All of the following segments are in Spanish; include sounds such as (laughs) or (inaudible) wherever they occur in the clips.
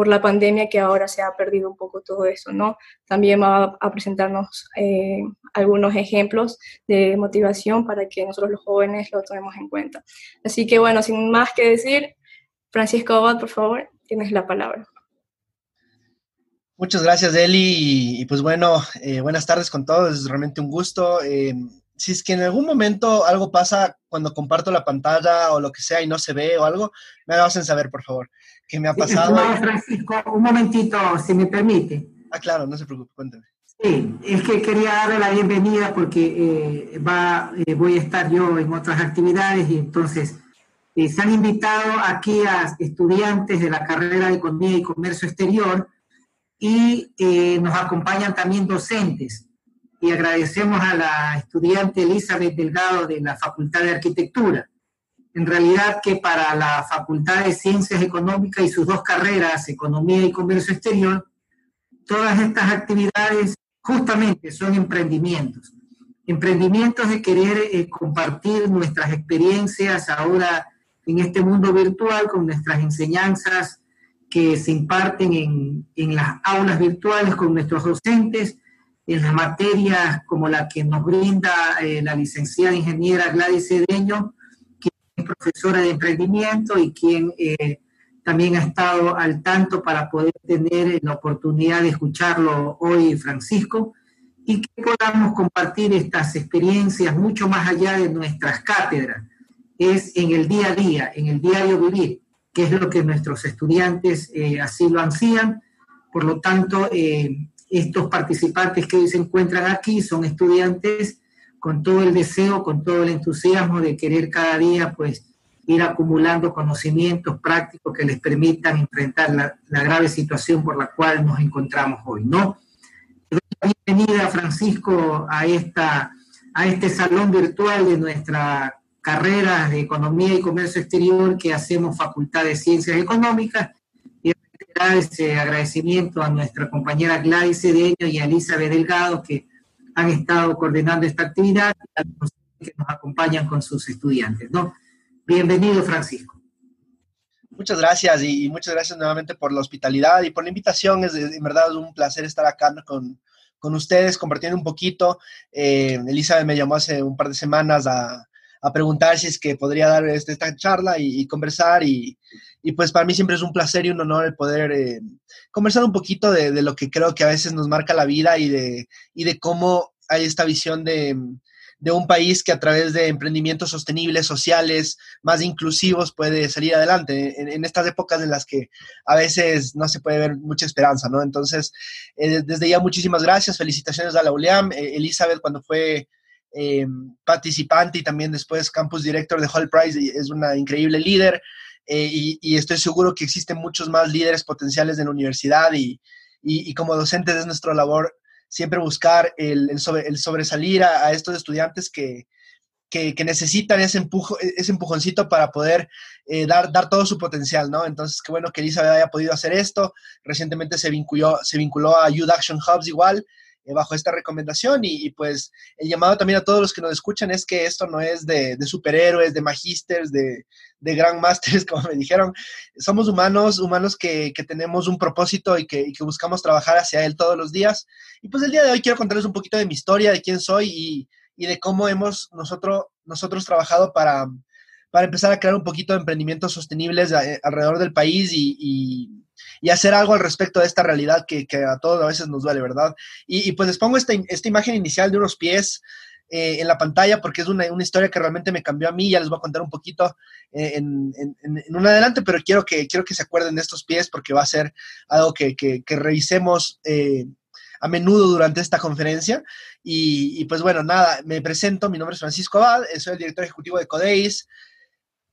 por la pandemia que ahora se ha perdido un poco todo eso, ¿no? También va a presentarnos eh, algunos ejemplos de motivación para que nosotros los jóvenes lo tomemos en cuenta. Así que bueno, sin más que decir, Francisco Abad, por favor, tienes la palabra. Muchas gracias, Eli. Y, pues bueno, eh, buenas tardes con todos. Es realmente un gusto. Eh, si es que en algún momento algo pasa cuando comparto la pantalla o lo que sea y no se ve o algo, me hacen saber, por favor, qué me ha pasado. Francisco, un momentito, si me permite. Ah, claro, no se preocupe, cuénteme. Sí, es que quería darle la bienvenida porque eh, va, voy a estar yo en otras actividades y entonces se han invitado aquí a estudiantes de la carrera de Economía y Comercio Exterior y eh, nos acompañan también docentes. Y agradecemos a la estudiante Elizabeth Delgado de la Facultad de Arquitectura. En realidad que para la Facultad de Ciencias Económicas y sus dos carreras, Economía y Comercio Exterior, todas estas actividades justamente son emprendimientos. Emprendimientos de querer eh, compartir nuestras experiencias ahora en este mundo virtual con nuestras enseñanzas que se imparten en, en, las aulas virtuales con nuestros docentes, en las materias como la que nos brinda eh, la licenciada ingeniera Gladys Cedeño, quien es profesora de emprendimiento y quien eh, también ha estado al tanto para poder tener la oportunidad de escucharlo hoy, Francisco, y que podamos compartir estas experiencias mucho más allá de nuestras cátedras, es en el día a día, en el diario vivir que es lo que nuestros estudiantes eh, así lo ansían. Por lo tanto, eh, estos participantes que hoy se encuentran aquí son estudiantes con todo el deseo, con todo el entusiasmo de querer cada día, pues, ir acumulando conocimientos prácticos que les permitan enfrentar la, la grave situación por la cual nos encontramos hoy, ¿no? Bienvenida, Francisco, a, esta, a este salón virtual de nuestra carreras de Economía y Comercio Exterior que hacemos Facultad de Ciencias Económicas y ese agradecimiento a nuestra compañera Gladys Cedeño y a Elizabeth Delgado que han estado coordinando esta actividad y a los que nos acompañan con sus estudiantes. ¿no? Bienvenido, Francisco. Muchas gracias y, muchas gracias nuevamente por la hospitalidad y por la invitación. Es en verdad un placer estar acá con, con ustedes compartiendo un poquito. Eh, Elizabeth me llamó hace un par de semanas a, a preguntar si es que podría dar este, esta charla y, conversar. Y, y, pues para mí siempre es un placer y un honor el poder eh, conversar un poquito de, de, lo que creo que a veces nos marca la vida y de, y de cómo hay esta visión de, de un país que a través de emprendimientos sostenibles, sociales, más inclusivos, puede salir adelante en, estas épocas en las que a veces no se puede ver mucha esperanza, ¿no? Entonces, eh, desde ya muchísimas gracias, felicitaciones a la ULEAM, eh, Elizabeth cuando fue eh, participante y también después campus director de Hall Prize, es una increíble líder eh, y, estoy seguro que existen muchos más líderes potenciales en la universidad y, y, como docentes es nuestra labor siempre buscar el, el, sobresalir a, estos estudiantes que, que, necesitan ese, empujo, ese empujoncito para poder eh, dar, dar todo su potencial, ¿no? Entonces, qué bueno que Elizabeth haya podido hacer esto. Recientemente se vinculó, se vinculó a Youth Action Hubs igual, eh, bajo esta recomendación y, pues el llamado también a todos los que nos escuchan es que esto no es de, superhéroes, de magísteres, de, de grandmasters, (laughs) como me dijeron. Somos humanos, humanos que, tenemos un propósito y que, buscamos trabajar hacia él todos los días. Y pues el día de hoy quiero contarles un poquito de mi historia, de quién soy y, de cómo hemos nosotros, nosotros trabajado para, para empezar a crear un poquito de emprendimientos sostenibles eh, alrededor del país y y hacer algo al respecto de esta realidad que, a todos a veces nos duele, ¿verdad? Y, pues les pongo esta, esta, imagen inicial de unos pies eh, en la pantalla porque es una, historia que realmente me cambió a mí, ya les voy a contar un poquito eh, en, un adelante, pero quiero que, quiero que se acuerden de estos pies porque va a ser algo que, revisemos. Eh, a menudo durante esta conferencia. Y, pues bueno, nada, me presento, mi nombre es Francisco Abad, soy el director ejecutivo de Codeis,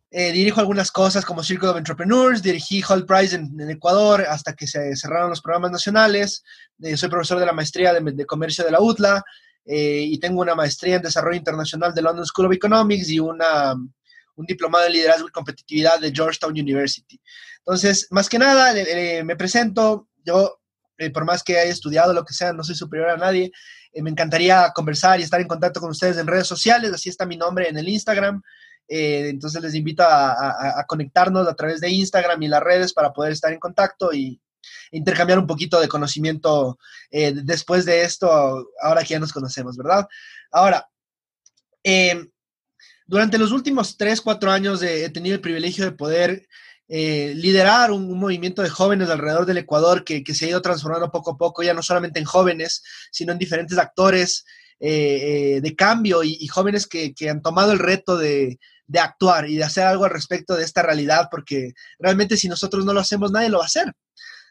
eh, dirijo algunas cosas como Circle of Entrepreneurs, dirigí Hall Prize en, Ecuador hasta que se cerraron los programas nacionales. Eh, soy profesor de la maestría de, comercio de la UTLA eh, y tengo una maestría en desarrollo internacional de London School of Economics y una, un diplomado en liderazgo y competitividad de Georgetown University. Entonces, más que nada, me presento. Yo, por más que haya estudiado lo que sea, no soy superior a nadie. me encantaría conversar y estar en contacto con ustedes en redes sociales. Así está mi nombre en el Instagram. Eh, entonces les invito a, conectarnos a través de Instagram y las redes para poder estar en contacto y, intercambiar un poquito de conocimiento eh, después de esto, ahora que ya nos conocemos, ¿verdad? Ahora, em, durante los últimos tres, cuatro años he tenido el privilegio de poder eh, liderar un, movimiento de jóvenes alrededor del Ecuador que, se ha ido transformando poco a poco, ya no solamente en jóvenes, sino en diferentes actores eh, de cambio y, jóvenes que, han tomado el reto de, actuar y de hacer algo al respecto de esta realidad, porque realmente si nosotros no lo hacemos, nadie lo va a hacer.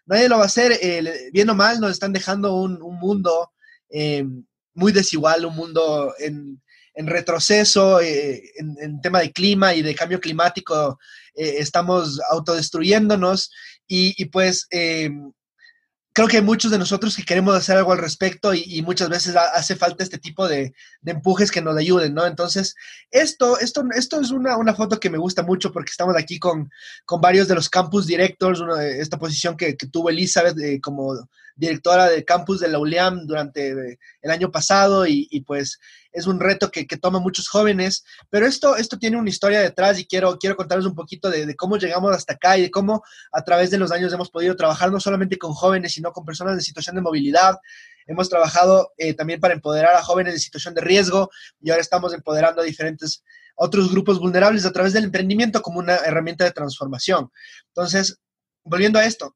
Nadie lo va a hacer, eh, bien o mal, nos están dejando un, mundo muy desigual, un mundo en, retroceso eh, en, tema de clima y de cambio climático, eh, estamos autodestruyéndonos y, pues eh, creo que muchos de nosotros que queremos hacer algo al respecto y, muchas veces hace falta este tipo de, empujes que nos ayuden, ¿no? Entonces, esto, esto, esto es una, foto que me gusta mucho porque estamos aquí con, con varios de los campus directors, esta posición que, que tuvo Elizabeth como directora del campus de la ULIAM durante el año pasado y, pues es un reto que, toma muchos jóvenes, pero esto, esto tiene una historia detrás y quiero, quiero contarles un poquito de, cómo llegamos hasta acá y de cómo a través de los años hemos podido trabajar no solamente con jóvenes, sino con personas en situación de movilidad. Hemos trabajado eh, también para empoderar a jóvenes en situación de riesgo y ahora estamos empoderando a diferentes otros grupos vulnerables a través del emprendimiento como una herramienta de transformación. Entonces, volviendo a esto,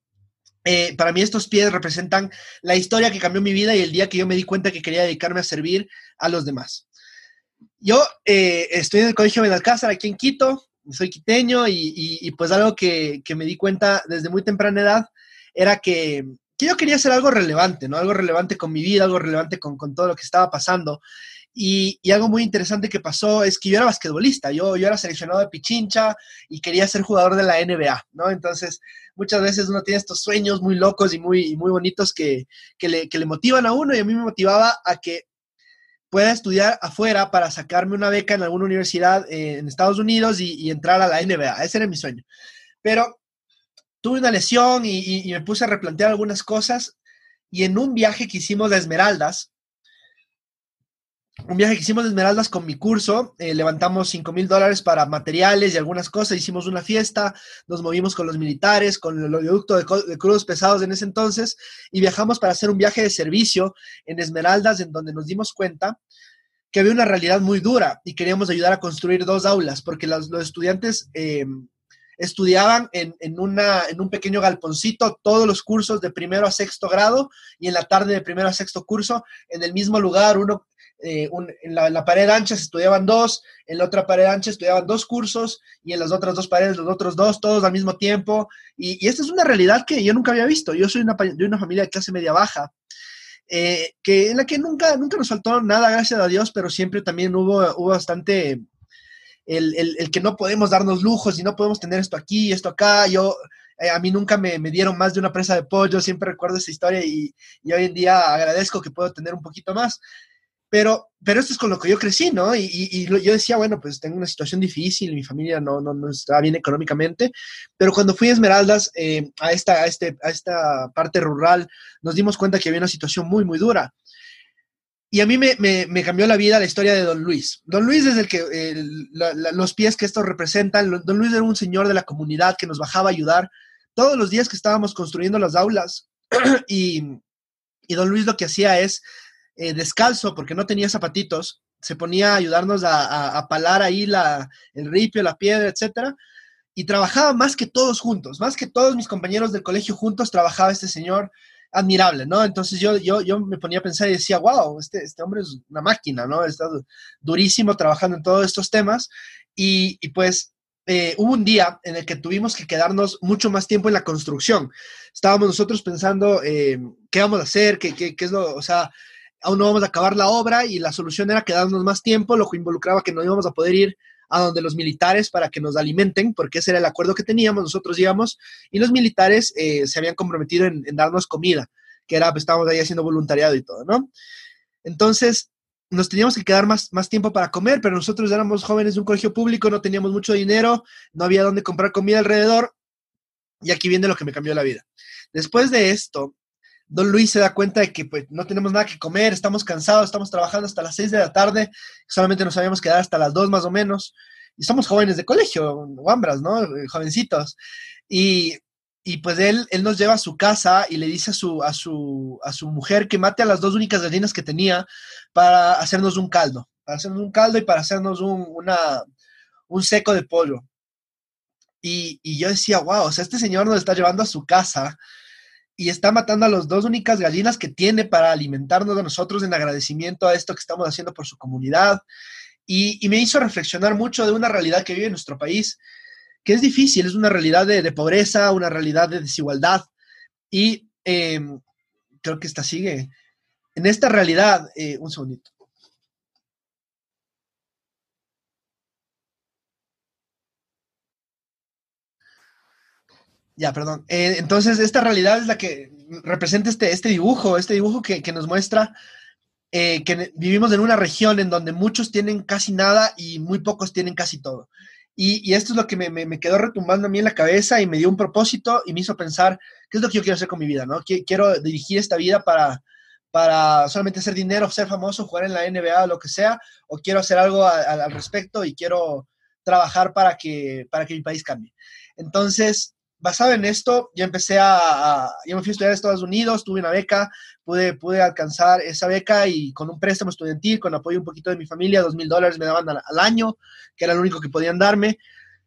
eh, para mí estos pies representan la historia que cambió mi vida y el día que yo me di cuenta que quería dedicarme a servir a los demás. Yo eh, estoy en el Colegio Benalcázar aquí en Quito, soy quiteño y, pues algo que, me di cuenta desde muy temprana edad era que, yo quería hacer algo relevante, ¿no? Algo relevante con mi vida, algo relevante con, con todo lo que estaba pasando. Y, algo muy interesante que pasó es que yo era basquetbolista, yo, yo era seleccionado de Pichincha y quería ser jugador de la NBA, ¿no? Entonces, muchas veces uno tiene estos sueños muy locos y muy, muy bonitos que, le, que le motivan a uno y a mí me motivaba a que pueda estudiar afuera para sacarme una beca en alguna universidad en Estados Unidos y, entrar a la NBA. Ese era mi sueño. Pero tuve una lesión y, me puse a replantear algunas cosas y en un viaje que hicimos de Esmeraldas, un viaje que hicimos de Esmeraldas con mi curso, eh, levantamos 5 mil dólares para materiales y algunas cosas, hicimos una fiesta, nos movimos con los militares, con el oleoducto de, crudos pesados en ese entonces y viajamos para hacer un viaje de servicio en Esmeraldas en donde nos dimos cuenta que había una realidad muy dura y queríamos ayudar a construir dos aulas porque los, estudiantes eh, estudiaban en, en, una, en un pequeño galponcito todos los cursos de primero a sexto grado y en la tarde de primero a sexto curso en el mismo lugar, uno eh, en, la, pared ancha se estudiaban dos, en la otra pared ancha estudiaban dos cursos y en las otras dos paredes los otros dos, todos al mismo tiempo. Y, esta es una realidad que yo nunca había visto. Yo soy una, de una familia de clase media baja, eh, que, en la que nunca, nunca nos faltó nada, gracias a Dios, pero siempre también hubo, hubo bastante el, el, que no podemos darnos lujos y no podemos tener esto aquí y esto acá. Yo, eh, a mí nunca me, me, dieron más de una presa de pollo, siempre recuerdo esa historia y, y, hoy en día agradezco que puedo tener un poquito más. Pero, pero esto es con lo que yo crecí, ¿no? Y, y, yo decía, bueno, pues tengo una situación difícil, mi familia no, no, no estaba bien económicamente, pero cuando fui a Esmeraldas, eh, a, esta, a, este, a esta parte rural, nos dimos cuenta que había una situación muy, muy dura. Y a mí me, me, me, cambió la vida la historia de Don Luis. Don Luis es el que, los pies que esto representan, Don Luis era un señor de la comunidad que nos bajaba a ayudar todos los días que estábamos construyendo las aulas. (clears throat) y, y Don Luis lo que hacía es eh, descalzo porque no tenía zapatitos, se ponía a ayudarnos a, a, palar ahí la, el ripio, la piedra, etcétera, y trabajaba más que todos juntos, más que todos mis compañeros del colegio juntos, trabajaba este señor admirable, ¿no? Entonces yo, yo, yo me ponía a pensar y decía, wow, este, este hombre es una máquina, ¿no? Está durísimo trabajando en todos estos temas y, pues eh, hubo un día en el que tuvimos que quedarnos mucho más tiempo en la construcción. Estábamos nosotros pensando eh, qué vamos a hacer, qué, qué, qué, es lo, o sea, aún no vamos a acabar la obra y la solución era quedarnos más tiempo, lo que involucraba que no íbamos a poder ir a donde los militares para que nos alimenten, porque ese era el acuerdo que teníamos, nosotros íbamos, y los militares eh, se habían comprometido en, darnos comida, que era, pues estábamos ahí haciendo voluntariado y todo, ¿no? Entonces, nos teníamos que quedar más, más tiempo para comer, pero nosotros éramos jóvenes de un colegio público, no teníamos mucho dinero, no había dónde comprar comida alrededor, y aquí viene lo que me cambió la vida. Después de esto, Don Luis se da cuenta de que pues, no tenemos nada que comer, estamos cansados, estamos trabajando hasta las 6 de la tarde, solamente nos habíamos quedado hasta las 2 más o menos, y somos jóvenes de colegio, guambras, ¿no? Jovencitos. Y, y pues él, él nos lleva a su casa y le dice a su, a, su, a su mujer que mate a las dos únicas gallinas que tenía para hacernos un caldo, para hacernos un caldo y para hacernos un, un seco de pollo. Y, y, yo decía, wow, o sea, este señor nos está llevando a su casa y está matando a las dos únicas gallinas que tiene para alimentarnos a nosotros en agradecimiento a esto que estamos haciendo por su comunidad. Y, me hizo reflexionar mucho de una realidad que vive en nuestro país, que es difícil, es una realidad de, pobreza, una realidad de desigualdad. Y em, creo que esta sigue. En esta realidad, eh, un segundito. Ya, perdón. Eh, entonces, esta realidad es la que representa este, este dibujo, este dibujo que, nos muestra eh, que vivimos en una región en donde muchos tienen casi nada y muy pocos tienen casi todo. Y, esto es lo que me, quedó retumbando a mí en la cabeza y me dio un propósito y me hizo pensar, ¿qué es lo que yo quiero hacer con mi vida? ¿no? Quiero dirigir esta vida para, para solamente hacer dinero, ser famoso, jugar en la NBA o lo que sea, o quiero hacer algo al respecto y quiero trabajar para que, para que mi país cambie. Entonces, basado en esto, yo empecé a, yo me fui a estudiar a Estados Unidos, tuve una beca, pude, pude alcanzar esa beca y con un préstamo estudiantil, con apoyo un poquito de mi familia, dos mil dólares me daban al, año, que era lo único que podían darme.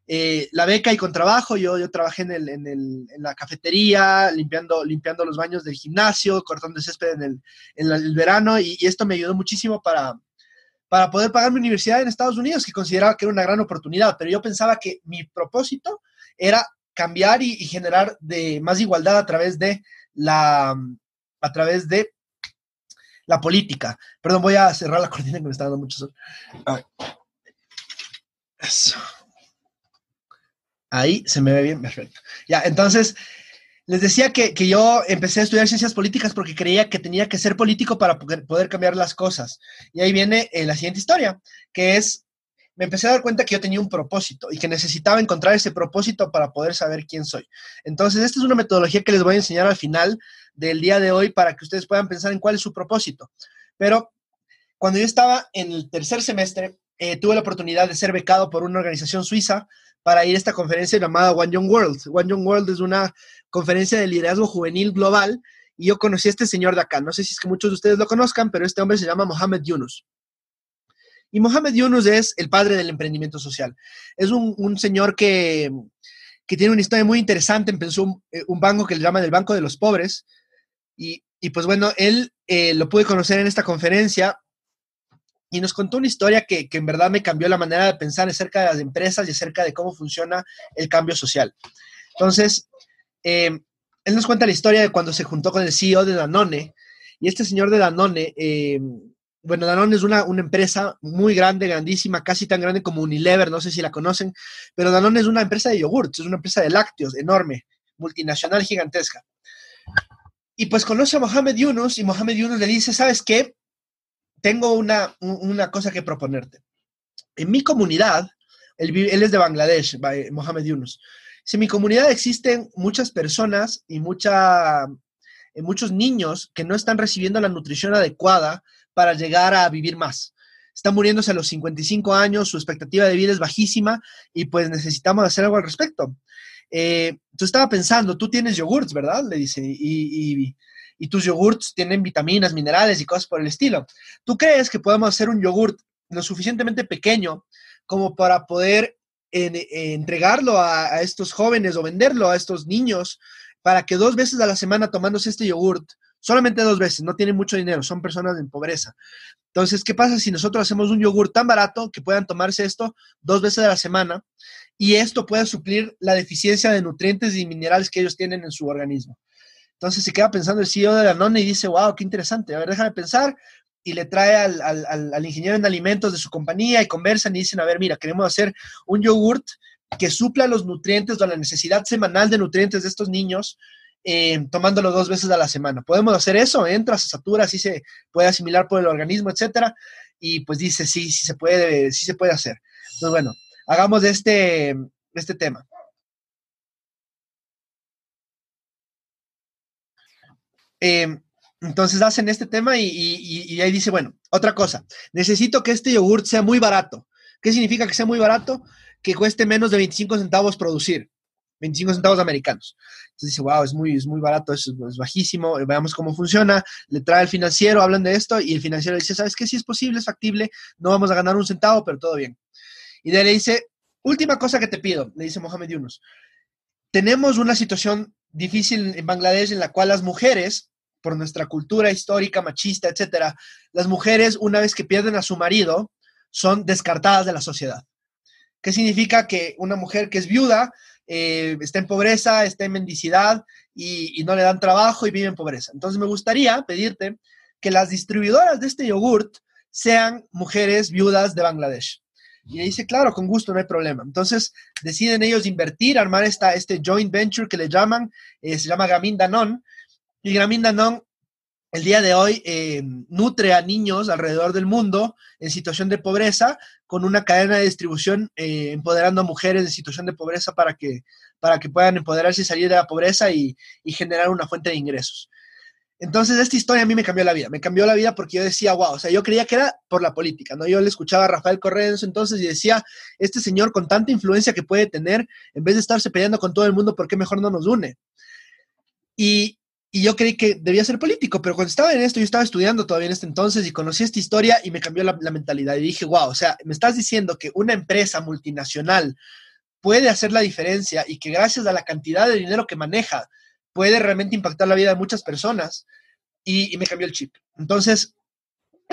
Eh, la beca y con trabajo, yo, yo trabajé en, el, en, el, en, la cafetería, limpiando, limpiando los baños del gimnasio, cortando césped en el, en el verano y, y, esto me ayudó muchísimo para, para poder pagar mi universidad en Estados Unidos, que consideraba que era una gran oportunidad, pero yo pensaba que mi propósito era cambiar y, generar de más igualdad a través de la a través de la política. Perdón, voy a cerrar la (laughs) cortina que me está dando mucho sol. Eso. Ahí se me ve bien, perfecto. Ya, entonces, les decía que, yo empecé a estudiar ciencias políticas porque creía que tenía que ser político para poder, cambiar las cosas. Y ahí viene eh, la siguiente historia, que es me empecé a dar cuenta que yo tenía un propósito y que necesitaba encontrar ese propósito para poder saber quién soy. Entonces, esta es una metodología que les voy a enseñar al final del día de hoy para que ustedes puedan pensar en cuál es su propósito. Pero cuando yo estaba en el tercer semestre, eh, tuve la oportunidad de ser becado por una organización suiza para ir a esta conferencia llamada One Young World. One Young World es una conferencia de liderazgo juvenil global y yo conocí a este señor de acá. No sé si es que muchos de ustedes lo conozcan, pero este hombre se llama Mohamed Yunus. Y Mohamed Yunus es el padre del emprendimiento social. Es un, señor que, tiene una historia muy interesante. Empezó un, eh, banco que le llaman el Banco de los Pobres. Y, pues bueno, él eh, lo pude conocer en esta conferencia y nos contó una historia que, en verdad me cambió la manera de pensar acerca de las empresas y acerca de cómo funciona el cambio social. Entonces, eh, él nos cuenta la historia de cuando se juntó con el CEO de Danone. Y este señor de Danone bueno, Danone es una, empresa muy grande, grandísima, casi tan grande como Unilever, no sé si la conocen, pero Danone es una empresa de yogurts, es una empresa de lácteos enorme, multinacional, gigantesca. Y pues conoce a Mohamed Yunus y Mohamed Yunus le dice, ¿sabes qué? Tengo una, cosa que proponerte. En mi comunidad, él, es de Bangladesh, Mohamed Yunus. Si en mi comunidad existen muchas personas y mucha, eh, muchos niños que no están recibiendo la nutrición adecuada para llegar a vivir más. Está muriéndose a los 55 años, su expectativa de vida es bajísima y pues necesitamos hacer algo al respecto. Eh, tú estaba pensando, tú tienes yogurts, ¿verdad? Le dice, y, tus yogurts tienen vitaminas, minerales y cosas por el estilo. ¿Tú crees que podemos hacer un yogurt lo suficientemente pequeño como para poder entregarlo a, estos jóvenes o venderlo a estos niños para que dos veces a la semana tomándose este yogurt solamente dos veces, no tienen mucho dinero, son personas en pobreza. Entonces, ¿qué pasa si nosotros hacemos un yogur tan barato que puedan tomarse esto dos veces a la semana y esto pueda suplir la deficiencia de nutrientes y minerales que ellos tienen en su organismo? Entonces se queda pensando el CEO de Danone y dice, wow, qué interesante, a ver, déjame pensar. Y le trae al, ingeniero en alimentos de su compañía y conversan y dicen, a ver, mira, queremos hacer un yogurt que supla los nutrientes o la necesidad semanal de nutrientes de estos niños eh, tomándolo dos veces a la semana. Podemos hacer eso, entra, se satura, así se puede asimilar por el organismo, etcétera. Y pues dice, sí, sí se puede, sí se puede hacer. Entonces, bueno, hagamos este, este tema. Em, entonces hacen este tema y, y, ahí dice, bueno, otra cosa, necesito que este yogur sea muy barato. ¿Qué significa que sea muy barato? Que cueste menos de 25 centavos producir. 25 centavos americanos. Entonces dice, wow, es muy, es muy barato, es, es bajísimo, veamos cómo funciona. Le trae al financiero, hablan de esto y el financiero dice, ¿sabes qué? Sí es posible, es factible, no vamos a ganar un centavo, pero todo bien. Y de ahí le dice, última cosa que te pido, le dice Mohamed Yunus. Tenemos una situación difícil en Bangladesh en la cual las mujeres, por nuestra cultura histórica, machista, etcétera, las mujeres, una vez que pierden a su marido, son descartadas de la sociedad. ¿Qué significa que una mujer que es viuda eh, está en pobreza, está en mendicidad y, no le dan trabajo y vive en pobreza? Entonces me gustaría pedirte que las distribuidoras de este yogurt sean mujeres viudas de Bangladesh. Y dice, claro, con gusto, no hay problema. Entonces deciden ellos invertir, armar esta, este joint venture que le llaman, eh, se llama Gamin Danon. Y Gamin Danon el día de hoy eh, nutre a niños alrededor del mundo en situación de pobreza con una cadena de distribución eh, empoderando a mujeres en situación de pobreza para que, para que puedan empoderarse y salir de la pobreza y, generar una fuente de ingresos. Entonces, esta historia a mí me cambió la vida. Me cambió la vida porque yo decía, wow, o sea, yo creía que era por la política, ¿no? Yo le escuchaba a Rafael Correa en entonces y decía, este señor con tanta influencia que puede tener, en vez de estarse peleando con todo el mundo, ¿por qué mejor no nos une? Y, y yo creí que debía ser político, pero cuando estaba en esto, yo estaba estudiando todavía en este entonces y conocí esta historia y me cambió la, mentalidad. Y dije, wow, o sea, me estás diciendo que una empresa multinacional puede hacer la diferencia y que gracias a la cantidad de dinero que maneja, puede realmente impactar la vida de muchas personas y me cambió el chip. Entonces,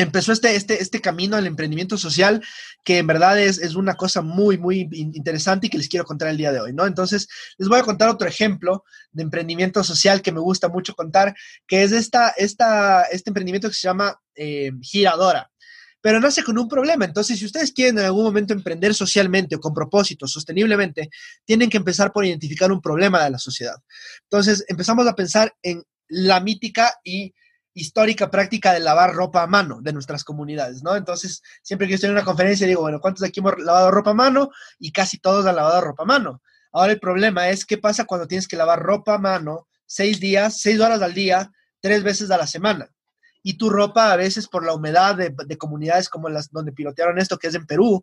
empezó este, este, este camino al emprendimiento social, que en verdad es, es, una cosa muy, muy interesante y que les quiero contar el día de hoy, ¿no? Entonces, les voy a contar otro ejemplo de emprendimiento social que me gusta mucho contar, que es esta, esta, este emprendimiento que se llama eh, Giradora. Pero nace con un problema. Entonces, si ustedes quieren en algún momento emprender socialmente o con propósito, sosteniblemente, tienen que empezar por identificar un problema de la sociedad. Entonces, empezamos a pensar en la mítica y histórica práctica de lavar ropa a mano de nuestras comunidades, ¿no? Entonces, siempre que yo estoy en una conferencia digo, bueno, ¿cuántos de aquí hemos lavado ropa a mano? Y casi todos han lavado ropa a mano. Ahora el problema es qué pasa cuando tienes que lavar ropa a mano seis días, seis horas al día, tres veces a la semana. Y tu ropa a veces por la humedad de, de comunidades como las donde pilotearon esto, que es en Perú,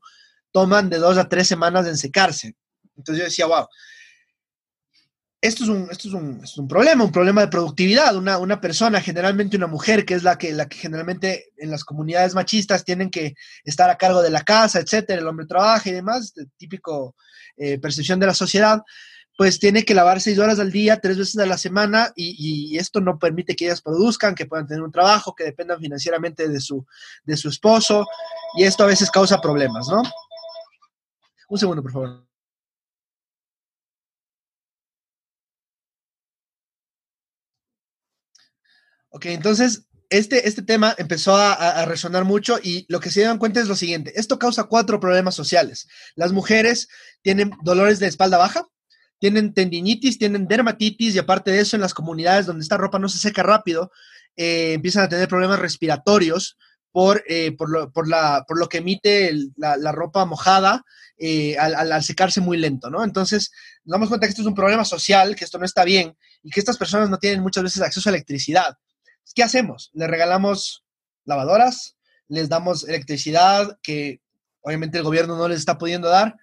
toman de dos a tres semanas en secarse. Entonces yo decía, wow, esto es un, esto es un, es un problema, un problema de productividad. Una, una, persona, generalmente una mujer, que es la que, la que generalmente en las comunidades machistas tienen que estar a cargo de la casa, etcétera, el hombre trabaja y demás, típico eh, percepción de la sociedad, pues tiene que lavar seis horas al día, tres veces a la semana, y, y, esto no permite que ellas produzcan, que puedan tener un trabajo, que dependan financieramente de su, de su esposo, y esto a veces causa problemas, ¿no? Un segundo, por favor. Ok, entonces este, este tema empezó a, resonar mucho y lo que se dan cuenta es lo siguiente, esto causa cuatro problemas sociales. Las mujeres tienen dolores de espalda baja, tienen tendinitis, tienen dermatitis y aparte de eso en las comunidades donde esta ropa no se seca rápido, eh, empiezan a tener problemas respiratorios por, eh, por, lo, por, lo que emite la, ropa mojada eh, al, secarse muy lento, ¿no? Entonces, nos damos cuenta que esto es un problema social, que esto no está bien y que estas personas no tienen muchas veces acceso a electricidad. ¿Qué hacemos? Les regalamos lavadoras, les damos electricidad que obviamente el gobierno no les está pudiendo dar.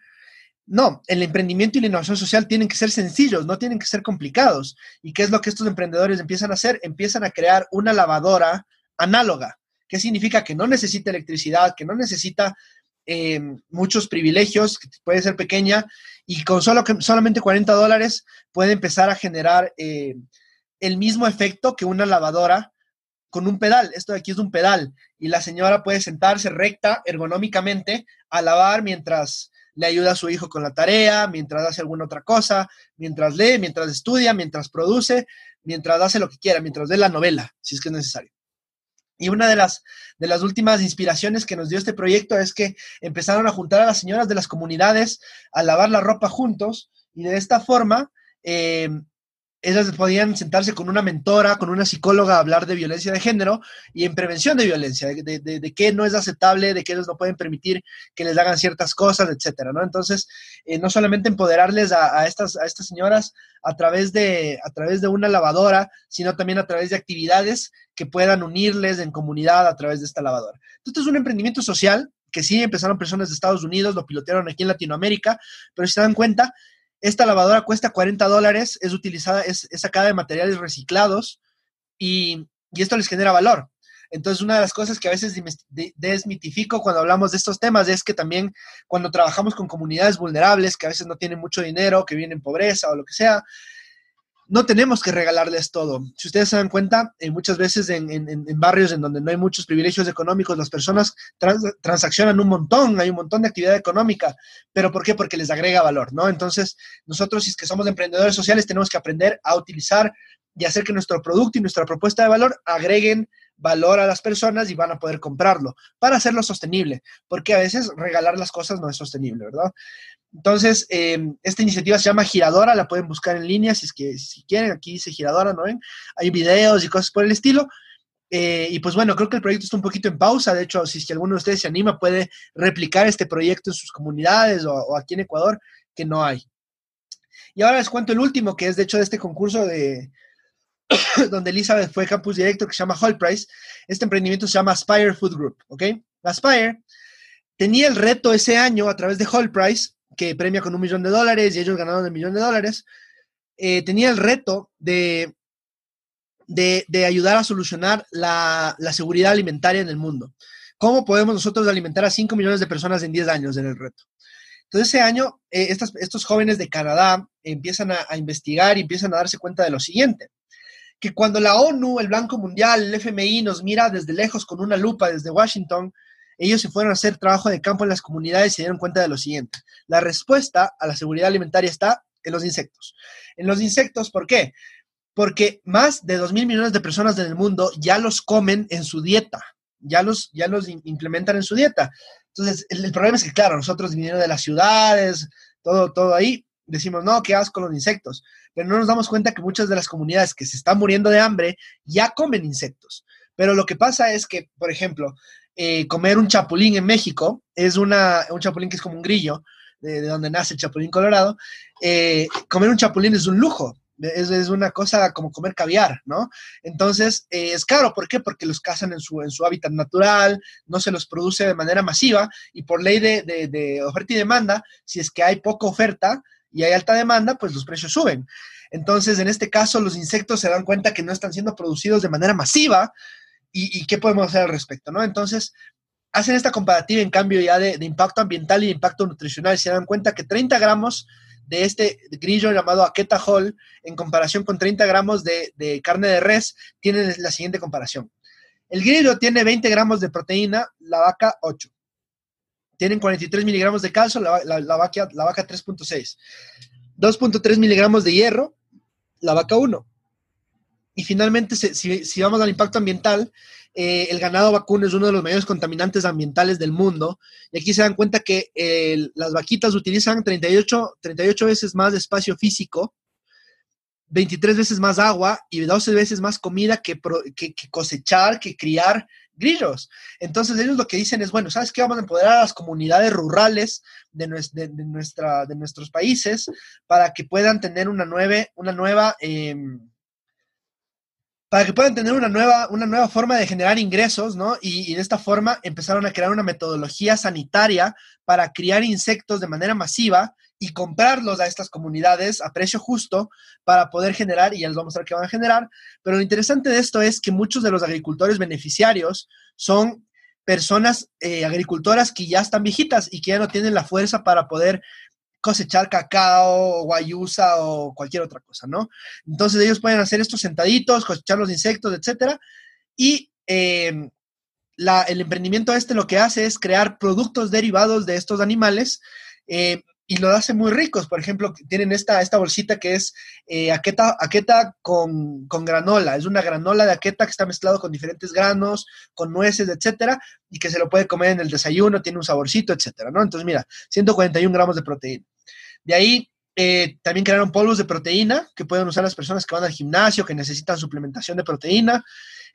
No, el emprendimiento y la innovación social tienen que ser sencillos, no tienen que ser complicados. ¿Y qué es lo que estos emprendedores empiezan a hacer? Empiezan a crear una lavadora análoga. ¿Qué significa? Que no necesita electricidad, que no necesita eh, muchos privilegios, que puede ser pequeña, y con solo, solamente 40 dólares puede empezar a generar eh, el mismo efecto que una lavadora con un pedal. Esto de aquí es un pedal y la señora puede sentarse recta, ergonómicamente, a lavar mientras le ayuda a su hijo con la tarea, mientras hace alguna otra cosa, mientras lee, mientras estudia, mientras produce, mientras hace lo que quiera, mientras ve la novela, si es que es necesario. Y una de las, de las últimas inspiraciones que nos dio este proyecto es que empezaron a juntar a las señoras de las comunidades a lavar la ropa juntos y de esta forma eh, ellas podían sentarse con una mentora, con una psicóloga a hablar de violencia de género y en prevención de violencia, de, de, qué no es aceptable, de qué ellos no pueden permitir que les hagan ciertas cosas, etcétera, ¿no? Entonces, eh, no solamente empoderarles a, a, estas, a estas señoras a través, de, a través de una lavadora, sino también a través de actividades que puedan unirles en comunidad a través de esta lavadora. Entonces, es un emprendimiento social que sí empezaron personas de Estados Unidos, lo pilotearon aquí en Latinoamérica, pero si se dan cuenta, Esta lavadora cuesta 40 dólares, es utilizada, es, sacada de materiales reciclados y, y esto les genera valor. Entonces, una de las cosas que a veces desmitifico cuando hablamos de estos temas es que también cuando trabajamos con comunidades vulnerables, que a veces no tienen mucho dinero, que vienen en pobreza o lo que sea, no tenemos que regalarles todo. Si ustedes se dan cuenta, eh, muchas veces en, barrios en donde no hay muchos privilegios económicos, las personas transaccionan un montón, hay un montón de actividad económica. ¿Pero por qué? Porque les agrega valor, ¿no? Entonces, nosotros, si es que somos emprendedores sociales, tenemos que aprender a utilizar y hacer que nuestro producto y nuestra propuesta de valor agreguen valor a las personas y van a poder comprarlo para hacerlo sostenible, porque a veces regalar las cosas no es sostenible, ¿verdad? Entonces, em, esta iniciativa se llama Giradora, la pueden buscar en línea si es que si quieren, aquí dice Giradora, ¿no ven? Hay videos y cosas por el estilo. Eh, y pues bueno, creo que el proyecto está un poquito en pausa. De hecho, si es que alguno de ustedes se anima, puede replicar este proyecto en sus comunidades o, aquí en Ecuador, que no hay. Y ahora les cuento el último, que es de hecho de este concurso de (coughs) donde Elizabeth fue campus director, que se llama Hall Price. Este emprendimiento se llama Aspire Food Group, ¿ok? Aspire tenía el reto ese año a través de Hall Price que premia con un millón de dólares y ellos ganaron el millón de dólares, eh, tenía el reto de, de, ayudar a solucionar la, seguridad alimentaria en el mundo. ¿Cómo podemos nosotros alimentar a 5 millones de personas en 10 años en el reto? Entonces ese año eh, estos jóvenes de Canadá empiezan a, investigar y empiezan a darse cuenta de lo siguiente, que cuando la ONU, el Banco Mundial, el FMI nos mira desde lejos con una lupa desde Washington, ellos se fueron a hacer trabajo de campo en las comunidades y se dieron cuenta de lo siguiente. La respuesta a la seguridad alimentaria está en los insectos. En los insectos, ¿por qué? Porque más de 2 mil millones de personas en el mundo ya los comen en su dieta, ya los, ya los implementan en su dieta. Entonces, el, problema es que, claro, nosotros viniendo de las ciudades, todo, todo ahí, decimos, no, qué asco los insectos. Pero no nos damos cuenta que muchas de las comunidades que se están muriendo de hambre ya comen insectos. Pero lo que pasa es que, por ejemplo, eh, comer un chapulín en México, es una, un chapulín que es como un grillo, de, donde nace el chapulín colorado, eh, comer un chapulín es un lujo, es, una cosa como comer caviar, ¿no? Entonces, eh, es caro, ¿por qué? Porque los cazan en su, en su hábitat natural, no se los produce de manera masiva y por ley de, de oferta y demanda, si es que hay poca oferta y hay alta demanda, pues los precios suben. Entonces, en este caso, los insectos se dan cuenta que no están siendo producidos de manera masiva, y, qué podemos hacer al respecto, ¿no? Entonces, hacen esta comparativa en cambio ya de, impacto ambiental y de impacto nutricional se dan cuenta que 30 gramos de este grillo llamado Aqueta Hall en comparación con 30 gramos de, carne de res tienen la siguiente comparación. El grillo tiene 20 gramos de proteína, la vaca 8. Tienen 43 miligramos de calcio, la, la vaca, la vaca 3.6. 2.3 miligramos de hierro, la vaca 1. Y finalmente, si, vamos al impacto ambiental, eh, el ganado vacuno es uno de los mayores contaminantes ambientales del mundo. Y aquí se dan cuenta que las vaquitas utilizan 38, 38 veces más espacio físico, 23 veces más agua y 12 veces más comida que, cosechar, que criar grillos. Entonces ellos lo que dicen es, bueno, ¿sabes qué? Vamos a empoderar a las comunidades rurales de, nuestra, de nuestros países para que puedan tener una, una nueva... Em, para que puedan tener una nueva, una nueva forma de generar ingresos, ¿no? Y, de esta forma empezaron a crear una metodología sanitaria para criar insectos de manera masiva y comprarlos a estas comunidades a precio justo para poder generar, y ya les voy a mostrar qué van a generar, pero lo interesante de esto es que muchos de los agricultores beneficiarios son personas eh, agricultoras que ya están viejitas y que ya no tienen la fuerza para poder cosechar cacao, guayusa o cualquier otra cosa, ¿no? Entonces ellos pueden hacer estos sentaditos, cosechar los insectos, etcétera. Y em, el emprendimiento este lo que hace es crear productos derivados de estos animales em, y lo hace muy ricos. Por ejemplo, tienen esta, esta bolsita que es eh, aqueta, con, con, granola. Es una granola de aqueta que está mezclado con diferentes granos, con nueces, etcétera, y que se lo puede comer en el desayuno, tiene un saborcito, etcétera, ¿no? Entonces, mira, 141 gramos de proteína. De ahí eh, también crearon polvos de proteína que pueden usar las personas que van al gimnasio, que necesitan suplementación de proteína.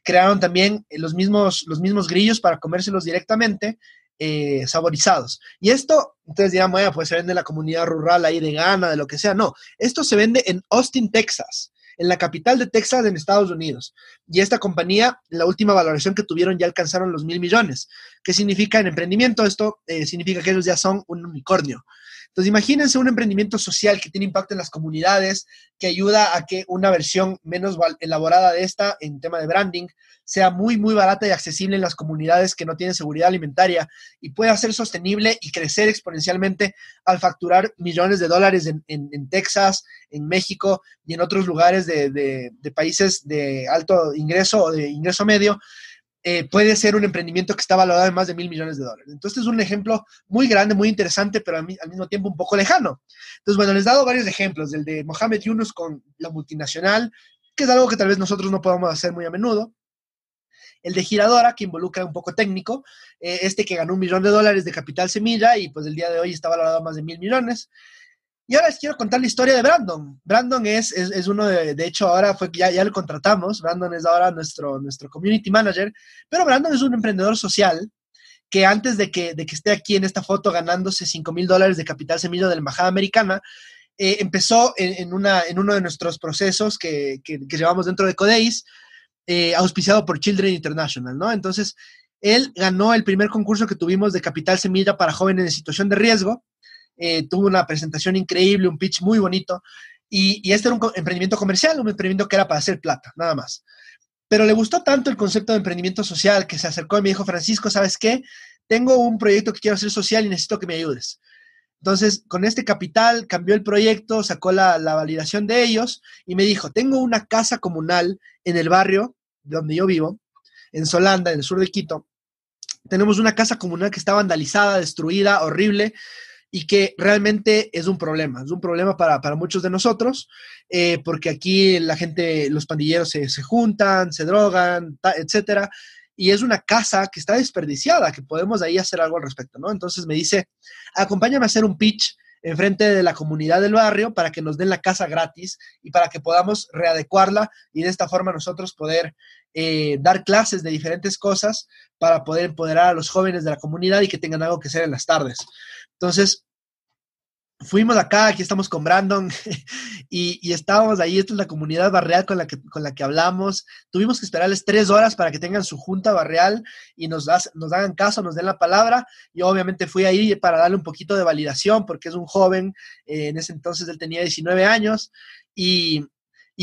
Crearon también los mismos, los mismos grillos para comérselos directamente, eh, saborizados. Y esto, ustedes dirán, bueno, pues se vende en la comunidad rural ahí de Ghana, de lo que sea. No, esto se vende en Austin, Texas, en la capital de Texas, en Estados Unidos. Y esta compañía, la última valoración que tuvieron ya alcanzaron los mil millones. ¿Qué significa en emprendimiento? Esto eh, significa que ellos ya son un unicornio. Entonces, imagínense un emprendimiento social que tiene impacto en las comunidades, que ayuda a que una versión menos elaborada de esta en tema de branding sea muy, muy barata y accesible en las comunidades que no tienen seguridad alimentaria y pueda ser sostenible y crecer exponencialmente al facturar millones de dólares en, Texas, en México y en otros lugares de, de países de alto ingreso o de ingreso medio eh, puede ser un emprendimiento que está valorado en más de mil millones de dólares. Entonces, es un ejemplo muy grande, muy interesante, pero al, mismo tiempo un poco lejano. Entonces, bueno, les he dado varios ejemplos, del de Mohamed Yunus con la multinacional, que es algo que tal vez nosotros no podamos hacer muy a menudo. El de Giradora, que involucra un poco técnico, eh, este que ganó un millón de dólares de capital semilla y pues el día de hoy está valorado a más de mil millones. Y ahora les quiero contar la historia de Brandon. Brandon es, es, uno de, de hecho, ahora fue ya, ya lo contratamos. Brandon es ahora nuestro, nuestro community manager. Pero Brandon es un emprendedor social que antes de que, de que esté aquí en esta foto ganándose 5 mil dólares de capital semilla de la Embajada Americana, eh, empezó en, una, en uno de nuestros procesos que, que, llevamos dentro de Codeis, eh, auspiciado por Children International, ¿no? Entonces, él ganó el primer concurso que tuvimos de capital semilla para jóvenes en situación de riesgo eh, tuvo una presentación increíble, un pitch muy bonito, y, este era un emprendimiento comercial, un emprendimiento que era para hacer plata, nada más. Pero le gustó tanto el concepto de emprendimiento social que se acercó y me dijo, Francisco, ¿sabes qué? Tengo un proyecto que quiero hacer social y necesito que me ayudes. Entonces, con este capital cambió el proyecto, sacó la, la, validación de ellos y me dijo, tengo una casa comunal en el barrio donde yo vivo, en Solanda, en el sur de Quito. Tenemos una casa comunal que está vandalizada, destruida, horrible y que realmente es un problema, es un problema para, muchos de nosotros, eh, porque aquí la gente, los pandilleros se, juntan, se drogan, etcétera, y es una casa que está desperdiciada, que podemos ahí hacer algo al respecto, ¿no? Entonces me dice, acompáñame a hacer un pitch enfrente de la comunidad del barrio para que nos den la casa gratis y para que podamos readecuarla y de esta forma nosotros poder eh, dar clases de diferentes cosas para poder empoderar a los jóvenes de la comunidad y que tengan algo que hacer en las tardes. Entonces, fuimos acá, aquí estamos con Brandon (laughs) y, estábamos ahí, esta es la comunidad barrial con la, que, con la que hablamos. Tuvimos que esperarles tres horas para que tengan su junta barrial y nos, nos hagan caso, nos den la palabra. Yo obviamente fui ahí para darle un poquito de validación porque es un joven, eh, en ese entonces él tenía 19 años y,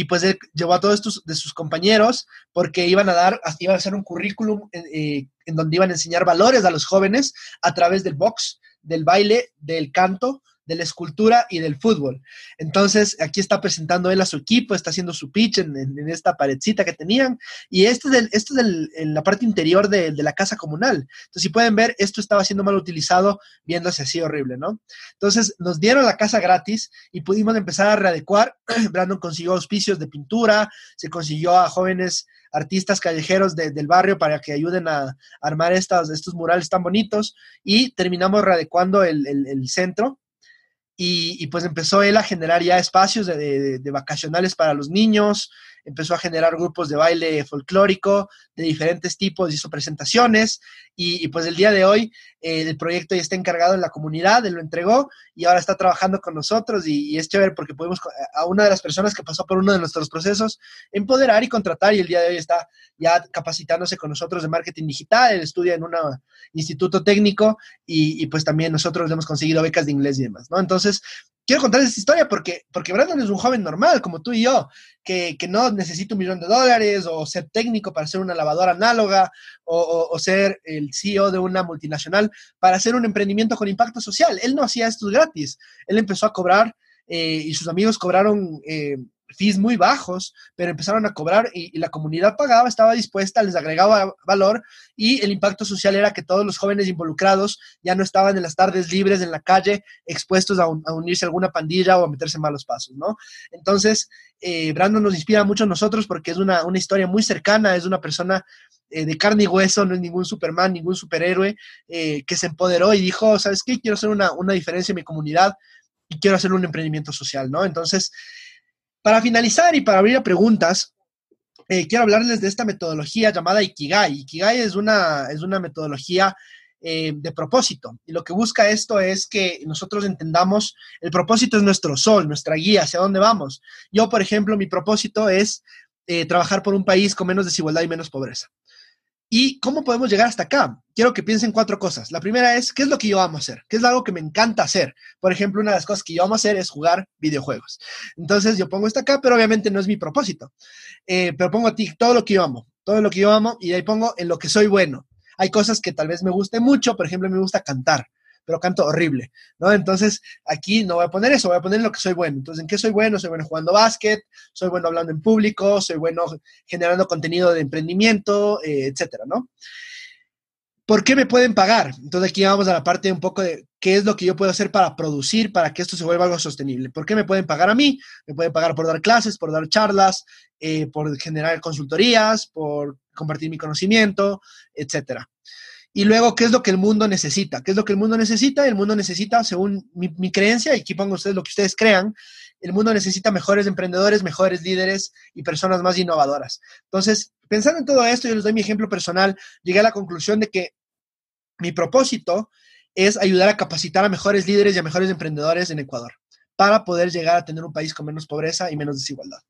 pues él llevó a todos estos de sus compañeros porque iban a dar, iban a hacer un currículum eh, en donde iban a enseñar valores a los jóvenes a través del box del baile, del canto, de la escultura y del fútbol. Entonces, aquí está presentando él a su equipo, está haciendo su pitch en, esta paredcita que tenían. Y esto es, esto en la parte interior de, la casa comunal. Entonces, si pueden ver, esto estaba siendo mal utilizado, viéndose así horrible, ¿no? Entonces, nos dieron la casa gratis y pudimos empezar a readecuar. (clears throat) Brandon consiguió auspicios de pintura, se consiguió a jóvenes artistas callejeros del barrio para que ayuden a armar estos, murales tan bonitos y terminamos readecuando el, centro y, pues empezó él a generar ya espacios de, de, vacacionales para los niños, empezó a generar grupos de baile folclórico de diferentes tipos, hizo presentaciones y, pues el día de hoy eh, el proyecto ya está encargado en la comunidad, él lo entregó y ahora está trabajando con nosotros y, es chévere porque podemos a una de las personas que pasó por uno de nuestros procesos empoderar y contratar y el día de hoy está ya capacitándose con nosotros de marketing digital, él estudia en un instituto técnico y, y pues también nosotros le hemos conseguido becas de inglés y demás, ¿no? Entonces, quiero contarles esta historia porque, porque Brandon es un joven normal, como tú y yo, que, que no necesita un millón de dólares o ser técnico para hacer una lavadora análoga o, o, ser el CEO de una multinacional para hacer un emprendimiento con impacto social. Él no hacía esto gratis. Él empezó a cobrar eh, y sus amigos cobraron eh, fees muy bajos, pero empezaron a cobrar y, la comunidad pagaba, estaba dispuesta, les agregaba valor y el impacto social era que todos los jóvenes involucrados ya no estaban en las tardes libres en la calle expuestos a, unirse a alguna pandilla o a meterse en malos pasos, ¿no? Entonces, eh, Brandon nos inspira mucho a nosotros porque es una, historia muy cercana, es una persona eh, de carne y hueso, no es ningún Superman, ningún superhéroe, eh, que se empoderó y dijo, ¿sabes qué? Quiero hacer una, una diferencia en mi comunidad y quiero hacer un emprendimiento social, ¿no? Entonces, para finalizar y para abrir a preguntas, eh, quiero hablarles de esta metodología llamada Ikigai. Ikigai es una, es una metodología eh, de propósito. Y lo que busca esto es que nosotros entendamos, el propósito es nuestro sol, nuestra guía, hacia dónde vamos. Yo, por ejemplo, mi propósito es eh, trabajar por un país con menos desigualdad y menos pobreza. ¿Y cómo podemos llegar hasta acá? Quiero que piensen cuatro cosas. La primera es, ¿qué es lo que yo amo hacer? ¿Qué es algo que me encanta hacer? Por ejemplo, una de las cosas que yo amo hacer es jugar videojuegos. Entonces, yo pongo esto acá, pero obviamente no es mi propósito. Eh, pero pongo a ti todo lo que yo amo, todo lo que yo amo, y ahí pongo en lo que soy bueno. Hay cosas que tal vez me guste mucho, por ejemplo, me gusta cantar pero canto horrible, ¿no? Entonces, aquí no voy a poner eso, voy a poner lo que soy bueno. Entonces, ¿en qué soy bueno? Soy bueno jugando básquet, soy bueno hablando en público, soy bueno generando contenido de emprendimiento, eh, etcétera, ¿no? ¿Por qué me pueden pagar? Entonces aquí vamos a la parte un poco de qué es lo que yo puedo hacer para producir, para que esto se vuelva algo sostenible. ¿Por qué me pueden pagar a mí? Me pueden pagar por dar clases, por dar charlas, eh, por generar consultorías, por compartir mi conocimiento, etcétera. Y luego, ¿qué es lo que el mundo necesita? ¿Qué es lo que el mundo necesita? El mundo necesita, según mi, creencia, y aquí pongo ustedes lo que ustedes crean, el mundo necesita mejores emprendedores, mejores líderes y personas más innovadoras. Entonces, pensando en todo esto, yo les doy mi ejemplo personal, llegué a la conclusión de que mi propósito es ayudar a capacitar a mejores líderes y a mejores emprendedores en Ecuador para poder llegar a tener un país con menos pobreza y menos desigualdad.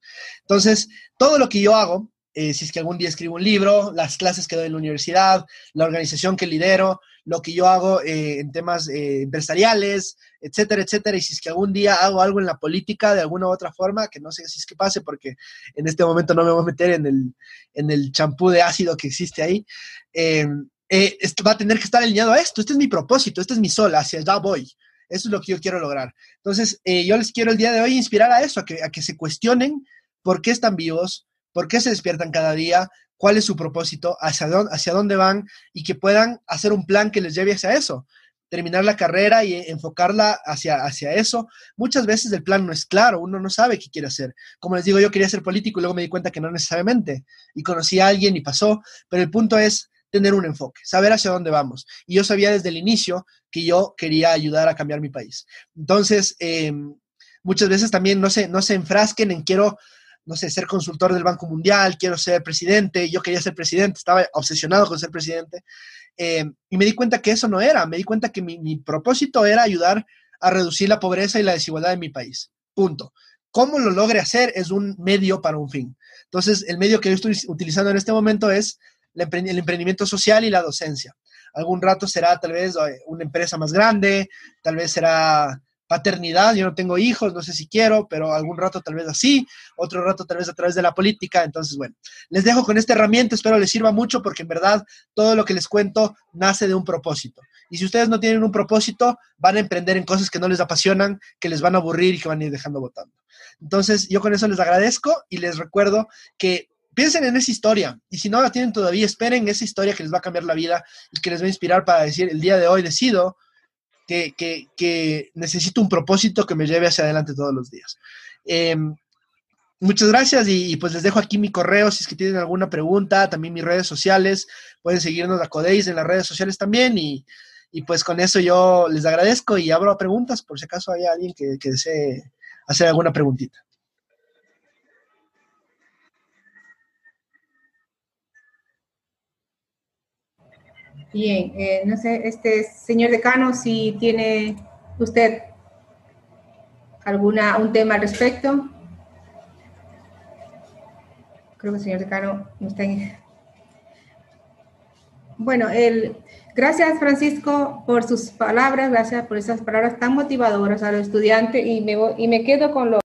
Entonces, todo lo que yo hago eh, si es que algún día escribo un libro, las clases que doy en la universidad, la organización que lidero, lo que yo hago eh, en temas eh, empresariales, etcétera, etcétera. Y si es que algún día hago algo en la política de alguna u otra forma, que no sé si es que pase porque en este momento no me voy a meter en el, en el champú de ácido que existe ahí, esto va a tener que estar alineado a esto. Este es mi propósito, este es mi sol, hacia allá voy. Eso es lo que yo quiero lograr. Entonces, yo les quiero el día de hoy inspirar a eso, a que, a que se cuestionen por qué están vivos, por qué se despiertan cada día, cuál es su propósito, hacia dónde, van y que puedan hacer un plan que les lleve hacia eso. Terminar la carrera y enfocarla hacia, hacia eso. Muchas veces el plan no es claro, uno no sabe qué quiere hacer. Como les digo, yo quería ser político y luego me di cuenta que no necesariamente. Y conocí a alguien y pasó, pero el punto es tener un enfoque, saber hacia dónde vamos. Y yo sabía desde el inicio que yo quería ayudar a cambiar mi país. Entonces, em, muchas veces también no se, no se enfrasquen en quiero no sé, ser consultor del Banco Mundial, quiero ser presidente, yo quería ser presidente, estaba obsesionado con ser presidente. Eh, y me di cuenta que eso no era, me di cuenta que mi, propósito era ayudar a reducir la pobreza y la desigualdad en mi país. Punto. ¿Cómo lo logre hacer? Es un medio para un fin. Entonces, el medio que yo estoy utilizando en este momento es el emprendimiento social y la docencia. Algún rato será tal vez eh, una empresa más grande, tal vez será paternidad, yo no tengo hijos, no sé si quiero, pero algún rato tal vez así, otro rato tal vez a través de la política. Entonces, bueno, les dejo con esta herramienta, espero les sirva mucho porque en verdad todo lo que les cuento nace de un propósito. Y si ustedes no tienen un propósito, van a emprender en cosas que no les apasionan, que les van a aburrir y que van a ir dejando votando. Entonces, yo con eso les agradezco y les recuerdo que piensen en esa historia y si no la tienen todavía, esperen esa historia que les va a cambiar la vida y que les va a inspirar para decir, el día de hoy decido que, necesito un propósito que me lleve hacia adelante todos los días. Em, muchas gracias y, pues les dejo aquí mi correo si es que tienen alguna pregunta, también mis redes sociales, pueden seguirnos a Codeis en las redes sociales también y, pues con eso yo les agradezco y abro preguntas por si acaso hay alguien que, que desee hacer alguna preguntita. Bien, eh, no sé, este señor decano, si tiene usted alguna un tema al respecto. Creo que el señor decano no está en... Bueno, el, gracias Francisco por sus palabras, gracias por esas palabras tan motivadoras a los estudiantes y me, y me quedo con lo